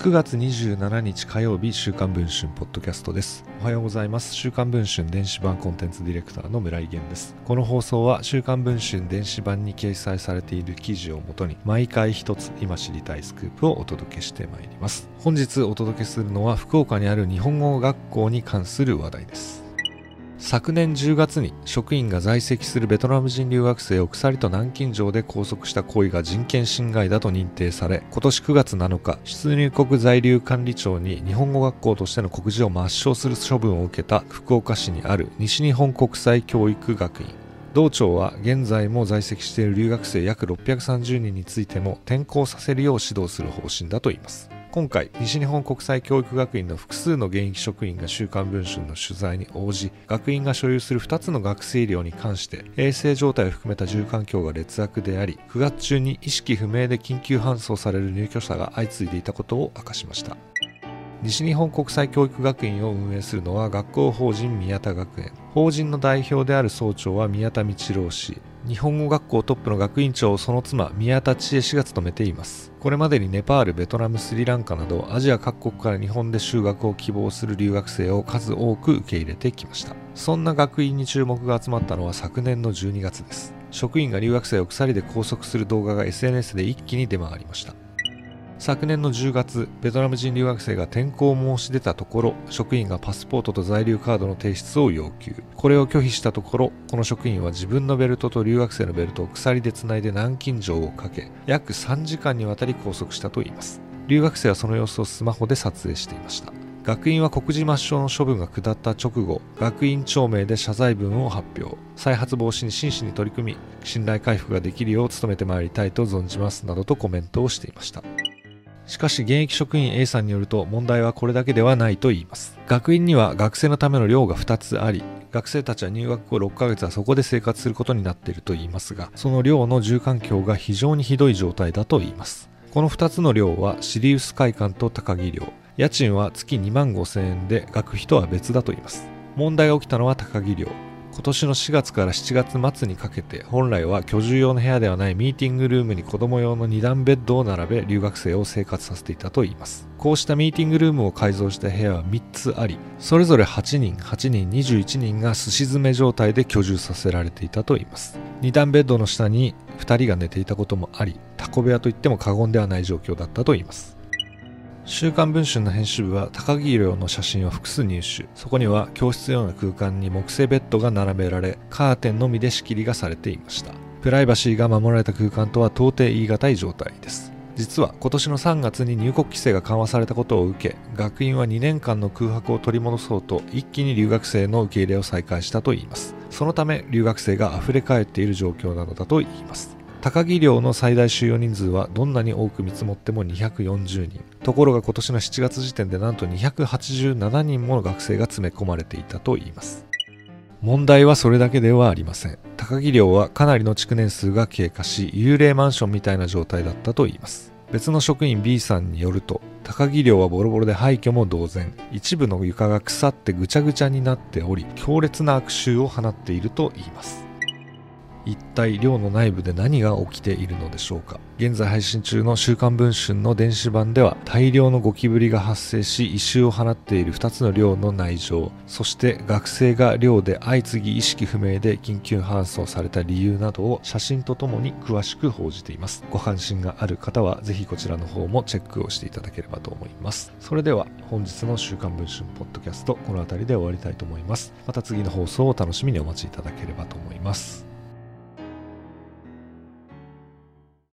9月27日火曜日週刊文春ポッドキャストです。おはようございます。週刊文春電子版コンテンツディレクターの村井源です。この放送は週刊文春電子版に掲載されている記事をもとに毎回一つ今知りたいスクープをお届けしてまいります。本日お届けするのは福岡にある日本語学校に関する話題です。昨年10月に職員が在籍するベトナム人留学生を鎖と南京錠で拘束した行為が人権侵害だと認定され今年9月7日出入国在留管理庁に日本語学校としての告示を抹消する処分を受けた福岡市にある西日本国際教育学院。同庁は現在も在籍している留学生約630人についても転校させるよう指導する方針だといいます。今回西日本国際教育学院の複数の現役職員が週刊文春の取材に応じ学院が所有する2つの学生寮に関して衛生状態を含めた住環境が劣悪であり9月中に意識不明で緊急搬送される入居者が相次いでいたことを明かしました。西日本国際教育学院を運営するのは学校法人宮田学園。法人の代表である総長は宮田道郎氏。日本語学校トップの学院長をその妻宮田千恵氏が務めています。これまでにネパールベトナムスリランカなどアジア各国から日本で就学を希望する留学生を数多く受け入れてきました。そんな学院に注目が集まったのは昨年の12月です。職員が留学生を鎖で拘束する動画が SNS で一気に出回りました。昨年の10月ベトナム人留学生が転校を申し出たところ職員がパスポートと在留カードの提出を要求。これを拒否したところこの職員は自分のベルトと留学生のベルトを鎖でつないで南京錠をかけ約3時間にわたり拘束したといいます。留学生はその様子をスマホで撮影していました。学院は告示抹消の処分が下った直後学院長名で謝罪文を発表。再発防止に真摯に取り組み信頼回復ができるよう努めてまいりたいと存じますなどとコメントをしていました。しかし現役職員 A さんによると問題はこれだけではないと言います。学院には学生のための寮が2つあり、学生たちは入学後6ヶ月はそこで生活することになっていると言いますが、その寮の住環境が非常にひどい状態だと言います。この2つの寮はシリウス会館と高木寮。家賃は月2万5千円で学費とは別だと言います。問題が起きたのは高木寮。今年の4月から7月末にかけて本来は居住用の部屋ではないミーティングルームに子供用の2段ベッドを並べ留学生を生活させていたといいます。こうしたミーティングルームを改造した部屋は3つありそれぞれ8人8人21人がすし詰め状態で居住させられていたといいます。2段ベッドの下に2人が寝ていたこともありタコ部屋といっても過言ではない状況だったといいます。週刊文春の編集部は高木寮の写真を複数入手。そこには教室のような空間に木製ベッドが並べられカーテンのみで仕切りがされていました。プライバシーが守られた空間とは到底言い難い状態です。実は今年の3月に入国規制が緩和されたことを受け学院は2年間の空白を取り戻そうと一気に留学生の受け入れを再開したといいます。そのため留学生が溢れ返っている状況なのだと言います。高木寮の最大収容人数はどんなに多く見積もっても240人。ところが今年の7月時点でなんと287人もの学生が詰め込まれていたといいます。問題はそれだけではありません。高木寮はかなりの築年数が経過し幽霊マンションみたいな状態だったといいます。別の職員 B さんによると高木寮はボロボロで廃墟も同然一部の床が腐ってぐちゃぐちゃになっており強烈な悪臭を放っているといいます。一体寮の内部で何が起きているのでしょうか？現在配信中の週刊文春の電子版では大量のゴキブリが発生し異臭を放っている2つの寮の内情そして学生が寮で相次ぎ意識不明で緊急搬送された理由などを写真とともに詳しく報じています。ご関心がある方はぜひこちらの方もチェックをしていただければと思います。それでは本日の週刊文春ポッドキャストこの辺りで終わりたいと思います。また次の放送をお楽しみにお待ちいただければと思います。